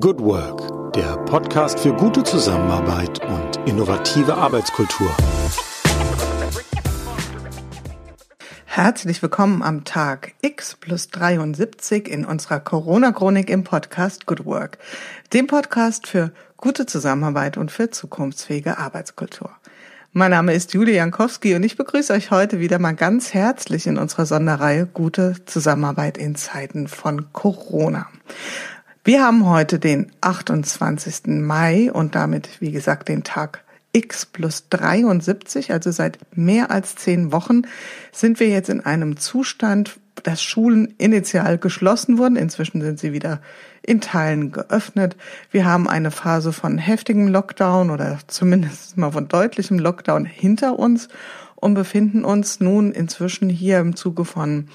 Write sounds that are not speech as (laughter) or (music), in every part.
Good Work, der Podcast für gute Zusammenarbeit und innovative Arbeitskultur. Herzlich willkommen am Tag X plus 73 in unserer Corona-Chronik im Podcast Good Work, dem Podcast für gute Zusammenarbeit und für zukunftsfähige Arbeitskultur. Mein Name ist Julia Jankowski und ich begrüße euch heute wieder mal ganz herzlich in unserer Sonderreihe Gute Zusammenarbeit in Zeiten von Corona. Wir haben heute den 28. Mai und damit, wie gesagt, den Tag X plus 73, also seit mehr als zehn Wochen sind wir jetzt in einem Zustand, dass Schulen initial geschlossen wurden. Inzwischen sind sie wieder in Teilen geöffnet. Wir haben eine Phase von heftigem Lockdown oder zumindest mal von deutlichem Lockdown hinter uns und befinden uns nun inzwischen hier im Zuge von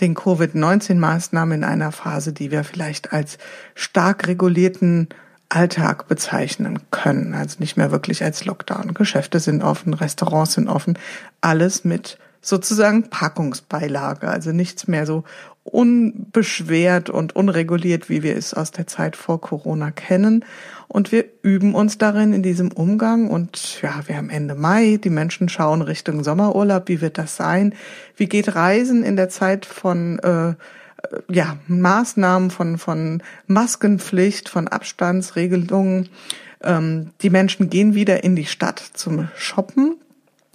den Covid-19-Maßnahmen in einer Phase, die wir vielleicht als stark regulierten Alltag bezeichnen können. Also nicht mehr wirklich als Lockdown. Geschäfte sind offen, Restaurants sind offen, alles mit sozusagen Packungsbeilage, also nichts mehr so unbeschwert und unreguliert, wie wir es aus der Zeit vor Corona kennen. Und wir üben uns darin in diesem Umgang. Und ja, wir haben Ende Mai, die Menschen schauen Richtung Sommerurlaub. Wie wird das sein? Wie geht Reisen in der Zeit von äh, ja, Maßnahmen, von, von Maskenpflicht, von Abstandsregelungen? Ähm, die Menschen gehen wieder in die Stadt zum Shoppen.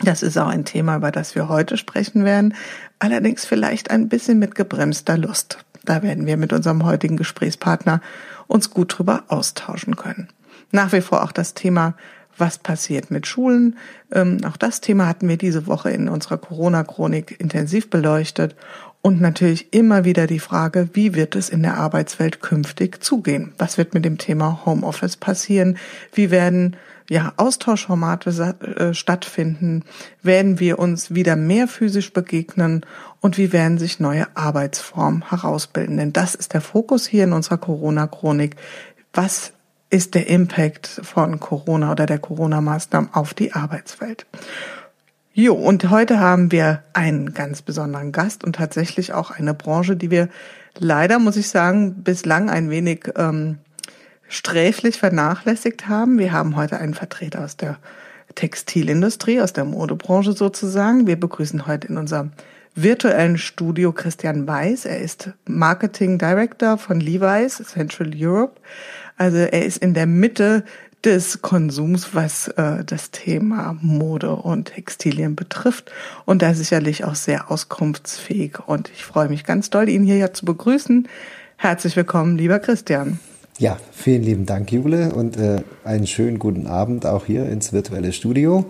Das ist auch ein Thema, über das wir heute sprechen werden. Allerdings vielleicht ein bisschen mit gebremster Lust. Da werden wir mit unserem heutigen Gesprächspartner uns gut drüber austauschen können. Nach wie vor auch das Thema, was passiert mit Schulen. Ähm, auch das Thema hatten wir diese Woche in unserer Corona-Chronik intensiv beleuchtet. Und natürlich immer wieder die Frage, wie wird es in der Arbeitswelt künftig zugehen? Was wird mit dem Thema Homeoffice passieren? Wie werden ja, Austauschformate äh, stattfinden? Werden wir uns wieder mehr physisch begegnen? Und wie werden sich neue Arbeitsformen herausbilden? Denn das ist der Fokus hier in unserer Corona-Chronik. Was ist der Impact von Corona oder der Corona-Maßnahmen auf die Arbeitswelt? Jo, und heute haben wir einen ganz besonderen Gast und tatsächlich auch eine Branche, die wir leider, muss ich sagen, bislang ein wenig ähm, sträflich vernachlässigt haben. Wir haben heute einen Vertreter aus der Textilindustrie, aus der Modebranche sozusagen. Wir begrüßen heute in unserem virtuellen Studio Christian Weiß. Er ist Marketing Director von Levi's Central Europe. Also er ist in der Mitte des Konsums, was äh, das Thema Mode und Textilien betrifft und da sicherlich auch sehr auskunftsfähig. Und ich freue mich ganz doll, ihn hier zu begrüßen. Herzlich willkommen, lieber Christian. Ja, vielen lieben Dank, Jule, und äh, einen schönen guten Abend auch hier ins virtuelle Studio.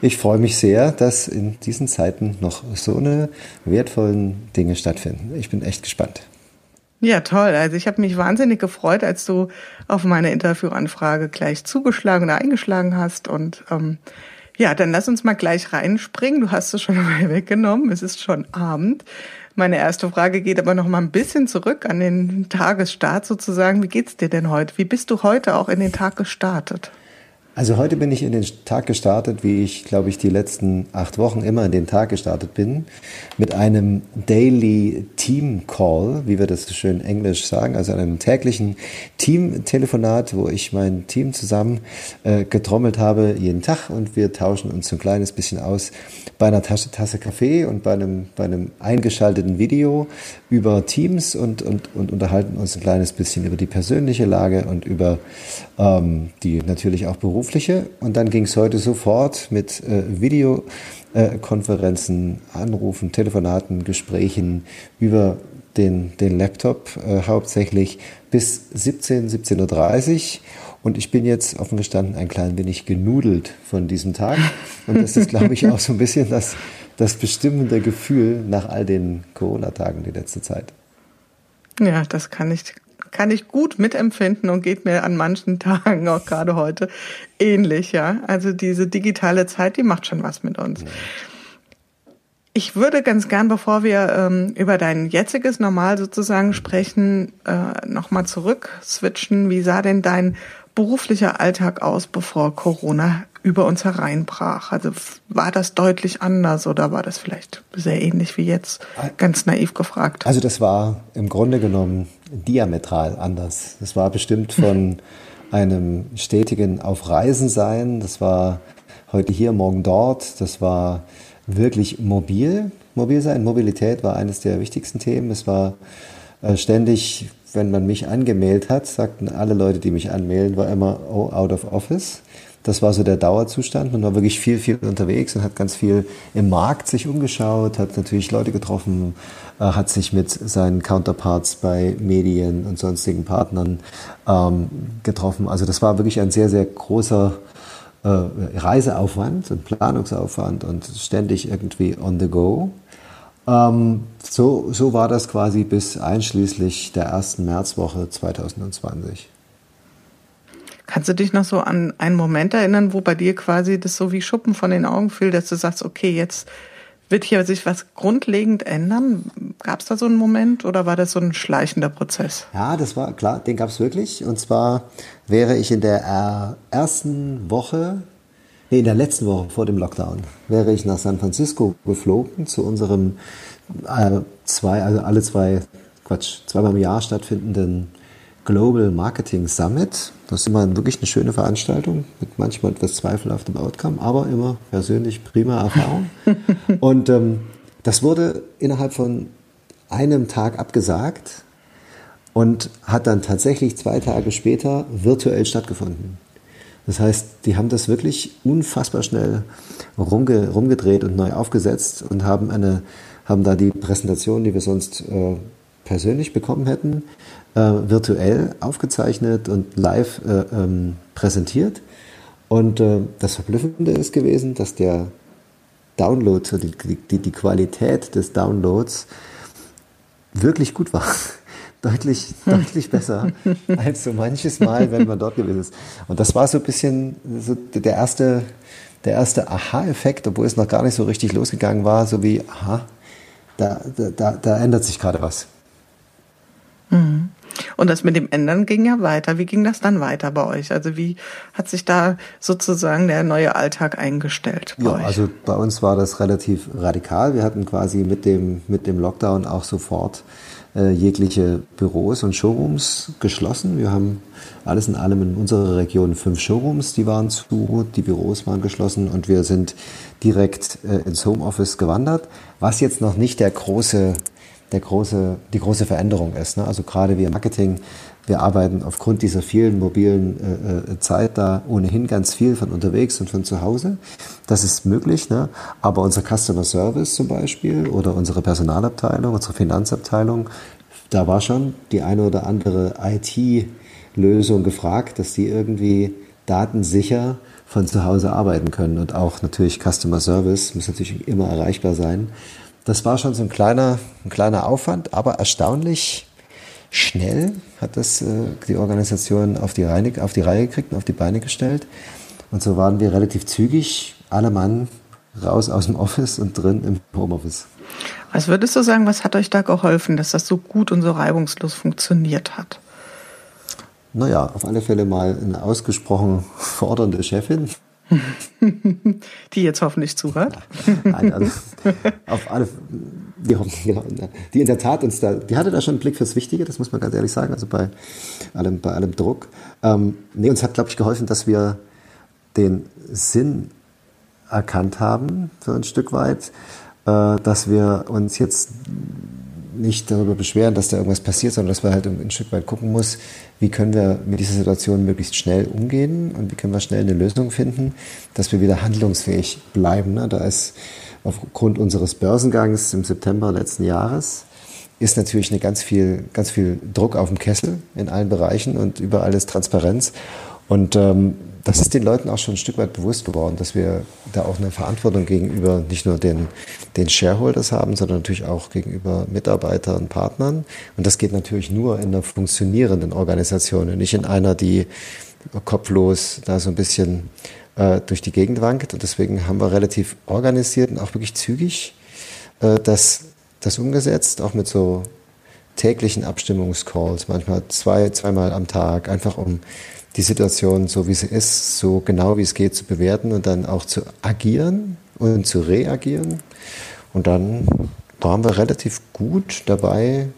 Ich freue mich sehr, dass in diesen Zeiten noch so eine wertvollen Dinge stattfinden. Ich bin echt gespannt. Ja, toll. Also ich habe mich wahnsinnig gefreut, als du auf meine Interviewanfrage gleich zugeschlagen oder eingeschlagen hast. Und ähm, ja, dann lass uns mal gleich reinspringen. Du hast es schon (laughs) mal weggenommen. Es ist schon Abend. Meine erste Frage geht aber noch mal ein bisschen zurück an den Tagesstart sozusagen. Wie geht's dir denn heute? Wie bist du heute auch in den Tag gestartet? Also heute bin ich in den Tag gestartet, wie ich, glaube ich, die letzten acht Wochen immer in den Tag gestartet bin, mit einem Daily Team Call, wie wir das so schön englisch sagen, also einem täglichen Team-Telefonat, wo ich mein Team zusammen äh, getrommelt habe jeden Tag und wir tauschen uns so ein kleines bisschen aus bei einer Tasche, Tasse Kaffee und bei einem, bei einem eingeschalteten Video über Teams und, und, und unterhalten uns ein kleines bisschen über die persönliche Lage und über ähm, die natürlich auch berufliche. Und dann ging es heute sofort mit äh, Videokonferenzen, Anrufen, Telefonaten, Gesprächen über den, den Laptop äh, hauptsächlich bis 17, 17.30 Uhr. Und ich bin jetzt offen gestanden ein klein wenig genudelt von diesem Tag. Und das ist, glaube ich, auch so ein bisschen das, das bestimmende Gefühl nach all den Corona-Tagen die letzte Zeit. Ja, das kann ich, kann ich gut mitempfinden und geht mir an manchen (laughs) Tagen, auch gerade heute, ähnlich, ja. Also diese digitale Zeit, die macht schon was mit uns. Ich würde ganz gern, bevor wir ähm, über dein jetziges Normal sozusagen sprechen, äh, nochmal zurück switchen. Wie sah denn dein beruflicher Alltag aus, bevor Corona über uns hereinbrach? Also war das deutlich anders oder war das vielleicht sehr ähnlich wie jetzt? Ganz naiv gefragt. Also das war im Grunde genommen diametral anders. Das war bestimmt von (laughs) einem stetigen Auf Reisen sein. Das war heute hier, morgen dort. Das war wirklich mobil. Mobil sein, Mobilität war eines der wichtigsten Themen. Es war äh, ständig, wenn man mich angemeldet hat, sagten alle Leute, die mich anmelden, war immer oh, out of office. Das war so der Dauerzustand. Man war wirklich viel, viel unterwegs und hat ganz viel im Markt sich umgeschaut, hat natürlich Leute getroffen, äh, hat sich mit seinen Counterparts bei Medien und sonstigen Partnern ähm, getroffen. Also das war wirklich ein sehr, sehr großer äh, Reiseaufwand und Planungsaufwand und ständig irgendwie on the go. Ähm, so, so war das quasi bis einschließlich der ersten Märzwoche 2020. Kannst du dich noch so an einen Moment erinnern, wo bei dir quasi das so wie Schuppen von den Augen fiel, dass du sagst, okay, jetzt wird hier sich was grundlegend ändern? Gab es da so einen Moment oder war das so ein schleichender Prozess? Ja, das war klar, den gab es wirklich. Und zwar wäre ich in der ersten Woche, nee, in der letzten Woche vor dem Lockdown, wäre ich nach San Francisco geflogen zu unserem äh, zwei, also alle zwei, Quatsch, zweimal im Jahr stattfindenden Global Marketing Summit. Das ist immer wirklich eine schöne Veranstaltung mit manchmal etwas zweifelhaftem Outcome, aber immer persönlich prima Erfahrung. (laughs) Und ähm, das wurde innerhalb von einem Tag abgesagt und hat dann tatsächlich zwei Tage später virtuell stattgefunden. Das heißt, die haben das wirklich unfassbar schnell rumge rumgedreht und neu aufgesetzt und haben, eine, haben da die Präsentation, die wir sonst äh, persönlich bekommen hätten, äh, virtuell aufgezeichnet und live äh, ähm, präsentiert. Und äh, das Verblüffende ist gewesen, dass der Download, die, die, die Qualität des Downloads wirklich gut war. (laughs) deutlich, deutlich besser (laughs) als so manches Mal, wenn man dort gewesen ist. Und das war so ein bisschen so der erste, der erste Aha-Effekt, obwohl es noch gar nicht so richtig losgegangen war, so wie, aha, da, da, da ändert sich gerade was. Mhm. Und das mit dem Ändern ging ja weiter. Wie ging das dann weiter bei euch? Also wie hat sich da sozusagen der neue Alltag eingestellt bei ja, euch? Also bei uns war das relativ radikal. Wir hatten quasi mit dem, mit dem Lockdown auch sofort äh, jegliche Büros und Showrooms geschlossen. Wir haben alles in allem in unserer Region fünf Showrooms, die waren zu, die Büros waren geschlossen und wir sind direkt äh, ins Homeoffice gewandert, was jetzt noch nicht der große der große, die große Veränderung ist. Ne? Also gerade wir im Marketing, wir arbeiten aufgrund dieser vielen mobilen äh, äh, Zeit da ohnehin ganz viel von unterwegs und von zu Hause. Das ist möglich, ne? aber unser Customer Service zum Beispiel oder unsere Personalabteilung, unsere Finanzabteilung, da war schon die eine oder andere IT-Lösung gefragt, dass die irgendwie datensicher von zu Hause arbeiten können und auch natürlich Customer Service muss natürlich immer erreichbar sein. Das war schon so ein kleiner, ein kleiner Aufwand, aber erstaunlich schnell hat das äh, die Organisation auf die, Reihe, auf die Reihe gekriegt und auf die Beine gestellt. Und so waren wir relativ zügig, alle Mann raus aus dem Office und drin im Homeoffice. Was würdest du sagen, was hat euch da geholfen, dass das so gut und so reibungslos funktioniert hat? Naja, auf alle Fälle mal eine ausgesprochen (laughs) fordernde Chefin, (laughs) die jetzt hoffentlich zuhört. Nein, also auf alle, die, (laughs) genau, die in der Tat uns da, die hatte da schon einen Blick fürs Wichtige, das muss man ganz ehrlich sagen, also bei allem, bei allem Druck. Ähm, nee, uns hat, glaube ich, geholfen, dass wir den Sinn erkannt haben, so ein Stück weit, äh, dass wir uns jetzt nicht darüber beschweren, dass da irgendwas passiert, sondern dass wir halt ein Stück weit gucken muss, wie können wir mit dieser Situation möglichst schnell umgehen und wie können wir schnell eine Lösung finden, dass wir wieder handlungsfähig bleiben. Ne? Da ist aufgrund unseres Börsengangs im September letzten Jahres ist natürlich eine ganz viel, ganz viel Druck auf dem Kessel in allen Bereichen und überall ist Transparenz. Und ähm, das ist den Leuten auch schon ein Stück weit bewusst geworden, dass wir da auch eine Verantwortung gegenüber nicht nur den, den Shareholders haben, sondern natürlich auch gegenüber Mitarbeitern und Partnern. Und das geht natürlich nur in einer funktionierenden Organisation und nicht in einer, die kopflos da so ein bisschen äh, durch die Gegend wankt. Und deswegen haben wir relativ organisiert und auch wirklich zügig äh, das, das umgesetzt, auch mit so täglichen Abstimmungscalls, manchmal zwei, zweimal am Tag, einfach um die Situation so wie sie ist, so genau wie es geht zu bewerten und dann auch zu agieren und zu reagieren. Und dann waren wir relativ gut dabei,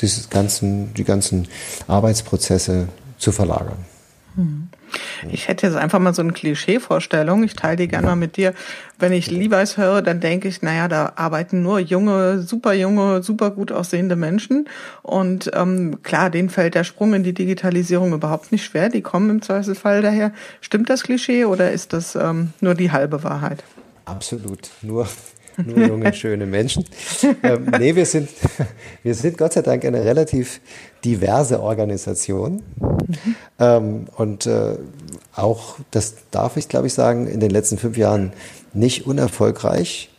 dieses ganzen, die ganzen Arbeitsprozesse zu verlagern. Hm. Ich hätte jetzt einfach mal so eine Klischee-Vorstellung. Ich teile die gerne mal mit dir. Wenn ich Levi's höre, dann denke ich, naja, da arbeiten nur junge, super junge, super gut aussehende Menschen. Und ähm, klar, denen fällt der Sprung in die Digitalisierung überhaupt nicht schwer. Die kommen im Zweifelsfall daher. Stimmt das Klischee oder ist das ähm, nur die halbe Wahrheit? Absolut. Nur nur junge, schöne Menschen. (laughs) Ähm, nee, wir sind, (laughs) wir sind Gott sei Dank eine relativ diverse Organisation. Mhm. Ähm, und äh, auch, das darf ich glaube ich sagen, in den letzten fünf Jahren nicht unerfolgreich.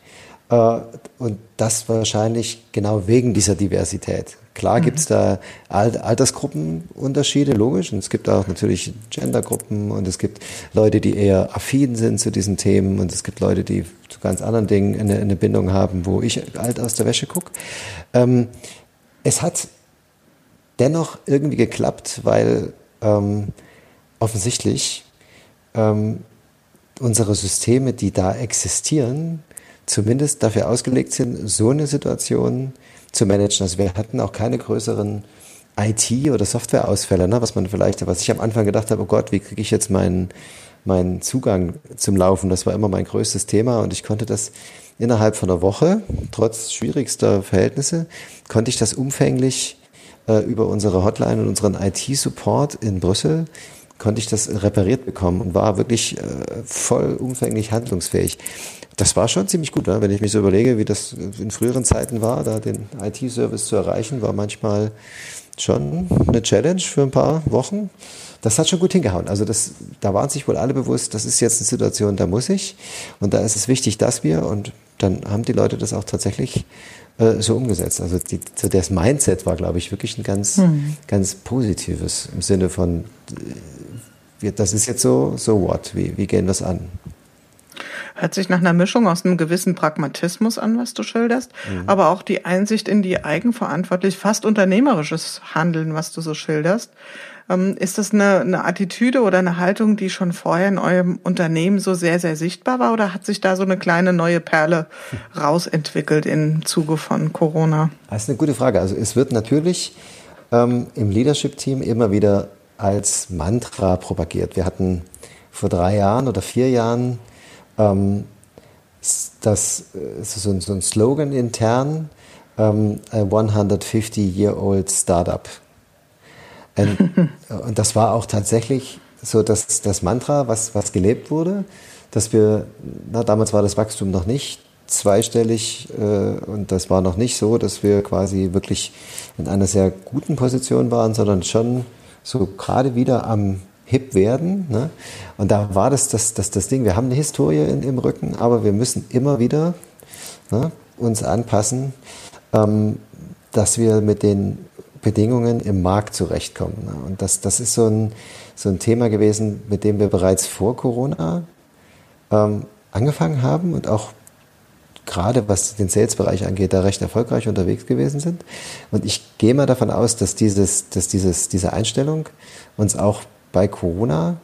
Äh, und das wahrscheinlich genau wegen dieser Diversität. Klar mhm. gibt es da Altersgruppenunterschiede, logisch. Und es gibt auch natürlich Gendergruppen und es gibt Leute, die eher affin sind zu diesen Themen und es gibt Leute, die zu ganz anderen Dingen eine, eine Bindung haben, wo ich alt aus der Wäsche gucke. Ähm, es hat dennoch irgendwie geklappt, weil ähm, offensichtlich ähm, unsere Systeme, die da existieren, zumindest dafür ausgelegt sind, so eine Situation zu managen. Also wir hatten auch keine größeren IT- oder Softwareausfälle, ne? was man vielleicht, was ich am Anfang gedacht habe, oh Gott, wie kriege ich jetzt meinen, meinen Zugang zum Laufen? Das war immer mein größtes Thema und ich konnte das innerhalb von einer Woche, trotz schwierigster Verhältnisse, konnte ich das umfänglich äh, über unsere Hotline und unseren IT-Support in Brüssel konnte ich das repariert bekommen und war wirklich äh, voll umfänglich handlungsfähig. Das war schon ziemlich gut, ne? wenn ich mich so überlege, wie das in früheren Zeiten war, da den IT-Service zu erreichen, war manchmal schon eine Challenge für ein paar Wochen. Das hat schon gut hingehauen. Also das, da waren sich wohl alle bewusst, das ist jetzt eine Situation, da muss ich. Und da ist es wichtig, dass wir, und dann haben die Leute das auch tatsächlich äh, so umgesetzt. Also die, so das Mindset war, glaube ich, wirklich ein ganz, mhm. ganz positives im Sinne von, äh, das ist jetzt so, so what, wie, wie gehen wir es an? Hört sich nach einer Mischung aus einem gewissen Pragmatismus an, was du schilderst, mhm. aber auch die Einsicht in die eigenverantwortlich, fast unternehmerisches Handeln, was du so schilderst. Ähm, ist das eine, eine Attitüde oder eine Haltung, die schon vorher in eurem Unternehmen so sehr, sehr sichtbar war oder hat sich da so eine kleine neue Perle rausentwickelt im Zuge von Corona? Das ist eine gute Frage. Also es wird natürlich ähm, im Leadership-Team immer wieder als Mantra propagiert. Wir hatten vor drei Jahren oder vier Jahren ähm, das ist so ein, so ein Slogan intern, ähm, 150-year-old Startup. Und, (laughs) und, das war auch tatsächlich so das, das Mantra, was, was gelebt wurde, dass wir, na, damals war das Wachstum noch nicht zweistellig äh, und das war noch nicht so, dass wir quasi wirklich in einer sehr guten Position waren, sondern schon so gerade wieder am hip werden. Ne? Und da war das, das das, das Ding, wir haben eine Historie in, im Rücken, aber wir müssen immer wieder ne, uns anpassen, ähm, dass wir mit den Bedingungen im Markt zurechtkommen. Ne? Und das, das ist so ein, so ein Thema gewesen, mit dem wir bereits vor Corona ähm, angefangen haben und auch gerade was den Sales-Bereich angeht, da recht erfolgreich unterwegs gewesen sind. Und ich gehe mal davon aus, dass, dieses, dass dieses, diese Einstellung uns auch bei Corona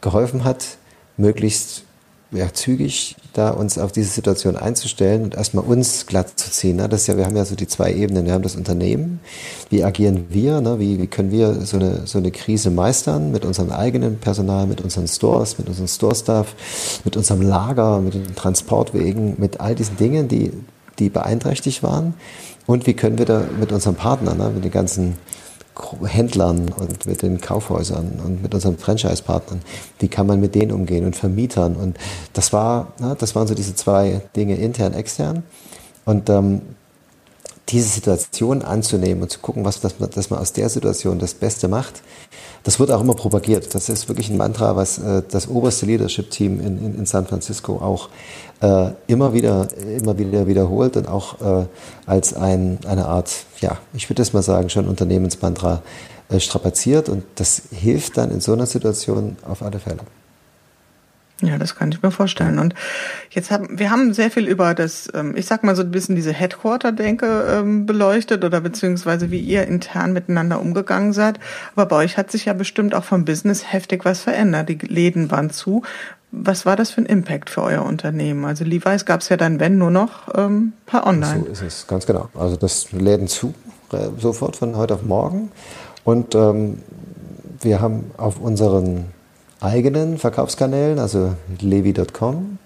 geholfen hat, möglichst ja, zügig da uns auf diese Situation einzustellen und erstmal uns glatt zu ziehen. Ne? Das ist ja, wir haben ja so die zwei Ebenen. Wir haben das Unternehmen. Wie agieren wir? Ne? Wie, wie können wir so eine, so eine Krise meistern mit unserem eigenen Personal, mit unseren Stores, mit unserem Store-Staff, mit unserem Lager, mit den Transportwegen, mit all diesen Dingen, die, die beeinträchtigt waren? Und wie können wir da mit unseren Partnern, ne? mit den ganzen Händlern und mit den Kaufhäusern und mit unseren Franchise-Partnern. Wie kann man mit denen umgehen und Vermietern? Und das war, na, das waren so diese zwei Dinge, intern, extern. Und ähm, diese Situation anzunehmen und zu gucken, was, dass, man, dass man aus der Situation das Beste macht, das wird auch immer propagiert. Das ist wirklich ein Mantra, was äh, das oberste Leadership-Team in, in, in, San Francisco auch äh, immer wieder, immer wieder wiederholt und auch äh, als ein, eine Art, ja, ich würde das mal sagen, schon Unternehmensmantra äh, strapaziert und das hilft dann in so einer Situation auf alle Fälle. Ja, das kann ich mir vorstellen. Und jetzt haben wir haben sehr viel über das, ähm, ich sag mal so ein bisschen diese Headquarter-Denke ähm, beleuchtet oder beziehungsweise wie ihr intern miteinander umgegangen seid. Aber bei euch hat sich ja bestimmt auch vom Business heftig was verändert. Die Läden waren zu. Was war das für ein Impact für euer Unternehmen? Also Levi's gab es ja dann, wenn, nur noch ähm, per Online. So ist es, ganz genau. Also das Läden zu, äh, sofort von heute auf morgen. Und ähm, wir haben auf unseren eigenen Verkaufskanälen, also levi.com,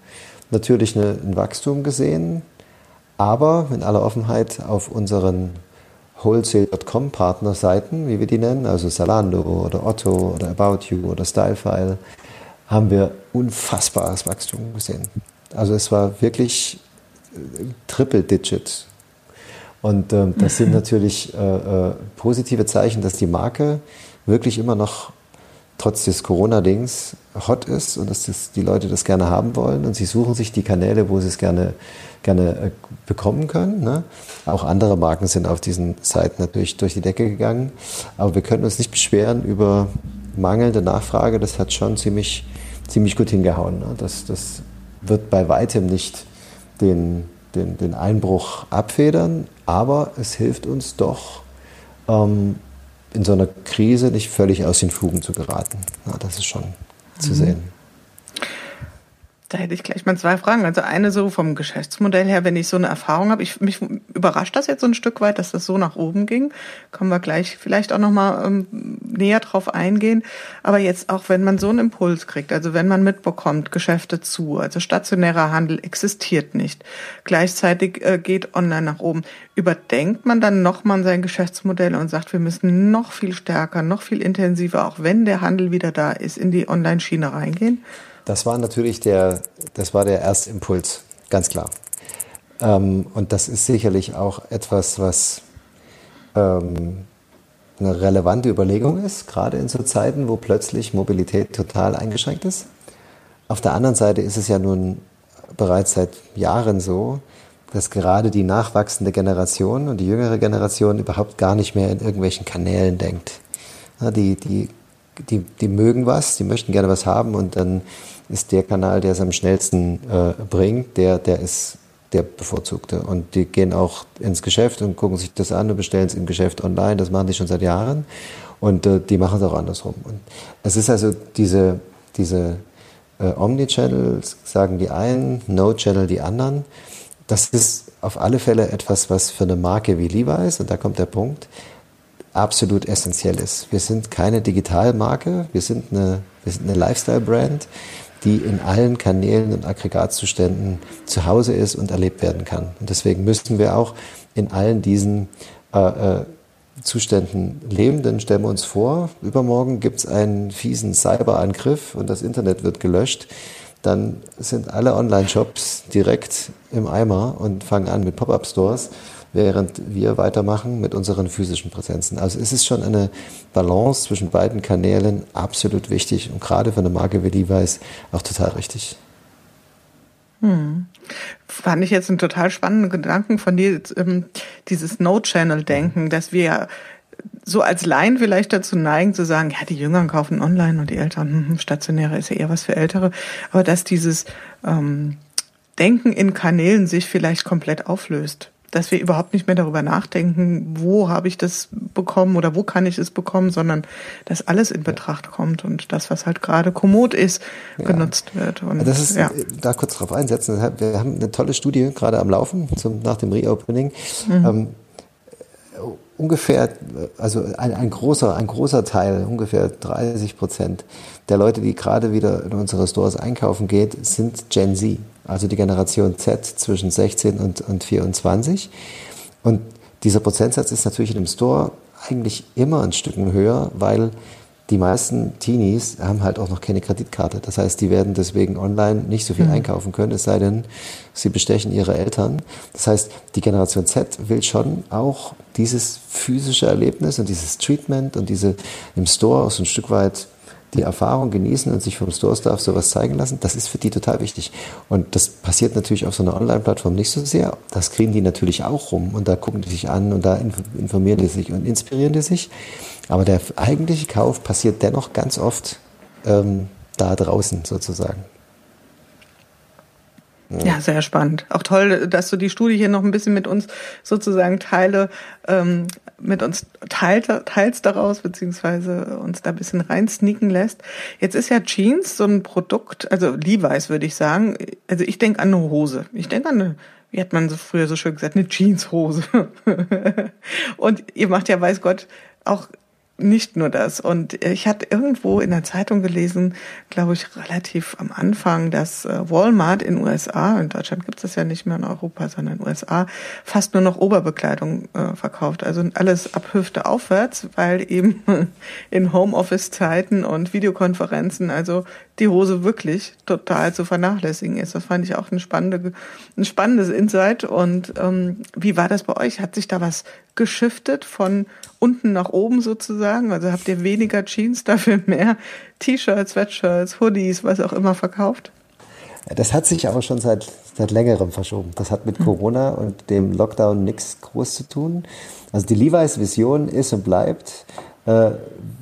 natürlich eine, ein Wachstum gesehen, aber in aller Offenheit auf unseren Wholesale.com Partnerseiten, wie wir die nennen, also Salando oder Otto oder About You oder Stylefile, haben wir unfassbares Wachstum gesehen. Also es war wirklich äh, Triple Digit. Und äh, das sind (laughs) natürlich äh, äh, positive Zeichen, dass die Marke wirklich immer noch trotz des Corona-Dings hot ist und dass das, die Leute das gerne haben wollen und sie suchen sich die Kanäle, wo sie es gerne, gerne äh, bekommen können. Ne? Auch andere Marken sind auf diesen Seiten natürlich durch die Decke gegangen, aber wir können uns nicht beschweren über mangelnde Nachfrage. Das hat schon ziemlich, ziemlich gut hingehauen. Ne? Das, das wird bei weitem nicht den, den, den Einbruch abfedern, aber es hilft uns doch, ähm, in so einer Krise nicht völlig aus den Fugen zu geraten. Ja, das ist schon mhm. zu sehen. Da hätte ich gleich mal zwei Fragen. Also eine so vom Geschäftsmodell her, wenn ich so eine Erfahrung habe, ich, mich überrascht das jetzt so ein Stück weit, dass das so nach oben ging. Kommen wir gleich vielleicht auch nochmal ähm, näher drauf eingehen. Aber jetzt auch, wenn man so einen Impuls kriegt, also wenn man mitbekommt, Geschäfte zu, also stationärer Handel existiert nicht, gleichzeitig äh, geht online nach oben, überdenkt man dann nochmal sein Geschäftsmodell und sagt, wir müssen noch viel stärker, noch viel intensiver, auch wenn der Handel wieder da ist, in die Online-Schiene reingehen? Das war natürlich der, das war der erste Impuls, ganz klar. Ähm, und das ist sicherlich auch etwas, was ähm, eine relevante Überlegung ist, gerade in so Zeiten, wo plötzlich Mobilität total eingeschränkt ist. Auf der anderen Seite ist es ja nun bereits seit Jahren so, dass gerade die nachwachsende Generation und die jüngere Generation überhaupt gar nicht mehr in irgendwelchen Kanälen denkt. die, die, die, die mögen was, die möchten gerne was haben und dann ist der Kanal, der es am schnellsten äh, bringt, der, der ist der bevorzugte. Und die gehen auch ins Geschäft und gucken sich das an und bestellen es im Geschäft online. Das machen die schon seit Jahren. Und äh, die machen es auch andersrum. Und es ist also diese, diese äh, Omnichannels, sagen die einen, No-Channel die anderen. Das ist auf alle Fälle etwas, was für eine Marke wie Levi's, und da kommt der Punkt, absolut essentiell ist. Wir sind keine Digitalmarke, wir sind eine, wir sind eine Lifestyle-Brand die in allen Kanälen und Aggregatzuständen zu Hause ist und erlebt werden kann. Und deswegen müssten wir auch in allen diesen äh, äh, Zuständen leben, denn stellen wir uns vor, übermorgen gibt es einen fiesen Cyberangriff und das Internet wird gelöscht, dann sind alle Online-Shops direkt im Eimer und fangen an mit Pop-up-Stores während wir weitermachen mit unseren physischen Präsenzen. Also es ist schon eine Balance zwischen beiden Kanälen absolut wichtig und gerade für eine Marke wie Levi's auch total richtig. Hm. Fand ich jetzt einen total spannenden Gedanken von dir, ähm, dieses No-Channel-Denken, dass wir so als Laien vielleicht dazu neigen zu sagen, ja, die Jüngeren kaufen online und die Älteren, hm, hm stationäre ist ja eher was für Ältere, aber dass dieses ähm, Denken in Kanälen sich vielleicht komplett auflöst dass wir überhaupt nicht mehr darüber nachdenken, wo habe ich das bekommen oder wo kann ich es bekommen, sondern dass alles in Betracht kommt und das, was halt gerade kommod ist, ja. genutzt wird. Und, das ist, ja. da kurz drauf einsetzen. Wir haben eine tolle Studie gerade am Laufen zum, nach dem Reopening. Mhm. Ähm, ungefähr, also ein, ein, großer, ein großer Teil, ungefähr 30 Prozent der Leute, die gerade wieder in unsere Stores einkaufen geht, sind Gen Z, also die Generation Z zwischen 16 und, und 24. Und dieser Prozentsatz ist natürlich in dem Store eigentlich immer ein Stück höher, weil die meisten Teenies haben halt auch noch keine Kreditkarte. Das heißt, die werden deswegen online nicht so viel mhm. einkaufen können, es sei denn, sie bestechen ihre Eltern. Das heißt, die Generation Z will schon auch dieses physische Erlebnis und dieses Treatment und diese im Store auch so ein Stück weit die Erfahrung genießen und sich vom Store-Staff sowas zeigen lassen, das ist für die total wichtig. Und das passiert natürlich auf so einer Online-Plattform nicht so sehr. Das kriegen die natürlich auch rum und da gucken die sich an und da informieren die sich und inspirieren die sich. Aber der eigentliche Kauf passiert dennoch ganz oft ähm, da draußen sozusagen. Ja, sehr spannend. Auch toll, dass du die Studie hier noch ein bisschen mit uns sozusagen teile, ähm, mit uns teilt, teilst daraus, beziehungsweise uns da ein bisschen reinsneaken lässt. Jetzt ist ja Jeans so ein Produkt, also Levi's würde ich sagen. Also ich denke an eine Hose. Ich denke an eine wie hat man so früher so schön gesagt, eine Jeanshose. (laughs) und ihr macht ja, weiß Gott, auch nicht nur das. Und ich hatte irgendwo in der Zeitung gelesen, glaube ich, relativ am Anfang, dass äh, Walmart in USA, in Deutschland gibt es das ja nicht mehr in Europa, sondern in USA, fast nur noch Oberbekleidung äh, verkauft. Also alles ab Hüfte aufwärts, weil eben (laughs) in Homeoffice-Zeiten und Videokonferenzen also die Hose wirklich total zu vernachlässigen ist. Das fand ich auch ein, spannende, ein spannendes Insight. Und ähm, wie war das bei euch? Hat sich da was geschiftet von unten nach oben sozusagen? Also habt ihr weniger Jeans, dafür mehr T-Shirts, Sweatshirts, Hoodies, was auch immer verkauft? Das hat sich aber schon seit, seit längerem verschoben. Das hat mit hm. Corona und dem Lockdown nichts groß zu tun. Also die Levi's Vision ist und bleibt, äh,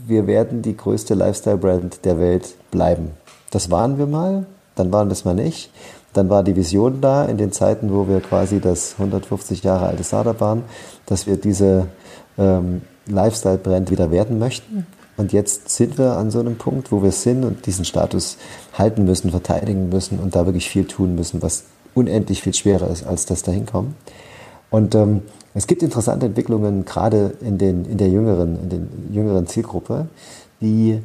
wir werden die größte Lifestyle-Brand der Welt bleiben. Das waren wir mal, dann waren wir es mal nicht. Dann war die Vision da in den Zeiten, wo wir quasi das 150 Jahre alte Startup waren, dass wir diese ähm, Lifestyle-Brand wieder werden möchten. Und jetzt sind wir an so einem Punkt, wo wir sind und diesen Status halten müssen, verteidigen müssen und da wirklich viel tun müssen, was unendlich viel schwerer ist als das dahinkommen. Und ähm, es gibt interessante Entwicklungen gerade in, den, in der jüngeren, in den jüngeren Zielgruppe, die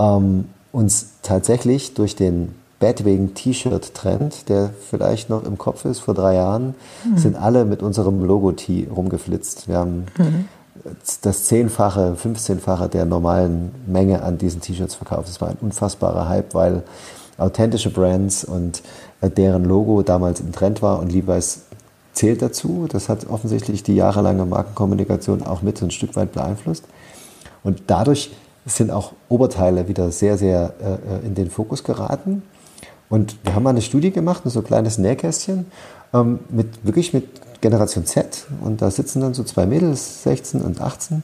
ähm, uns tatsächlich durch den Batwing T-Shirt-Trend, der vielleicht noch im Kopf ist, vor drei Jahren, mhm. sind alle mit unserem Logo-T rumgeflitzt. Wir haben mhm. das Zehnfache, 15-fache der normalen Menge an diesen T-Shirts verkauft. Es war ein unfassbarer Hype, weil authentische Brands und äh, deren Logo damals im Trend war und Levi's zählt dazu. Das hat offensichtlich die jahrelange Markenkommunikation auch mit ein Stück weit beeinflusst. Und dadurch sind auch Oberteile wieder sehr, sehr äh, äh, in den Fokus geraten. Und wir haben mal eine Studie gemacht, so ein kleines Nähkästchen, ähm, mit, wirklich mit Generation Z. Und da sitzen dann so zwei Mädels, 16 und 18.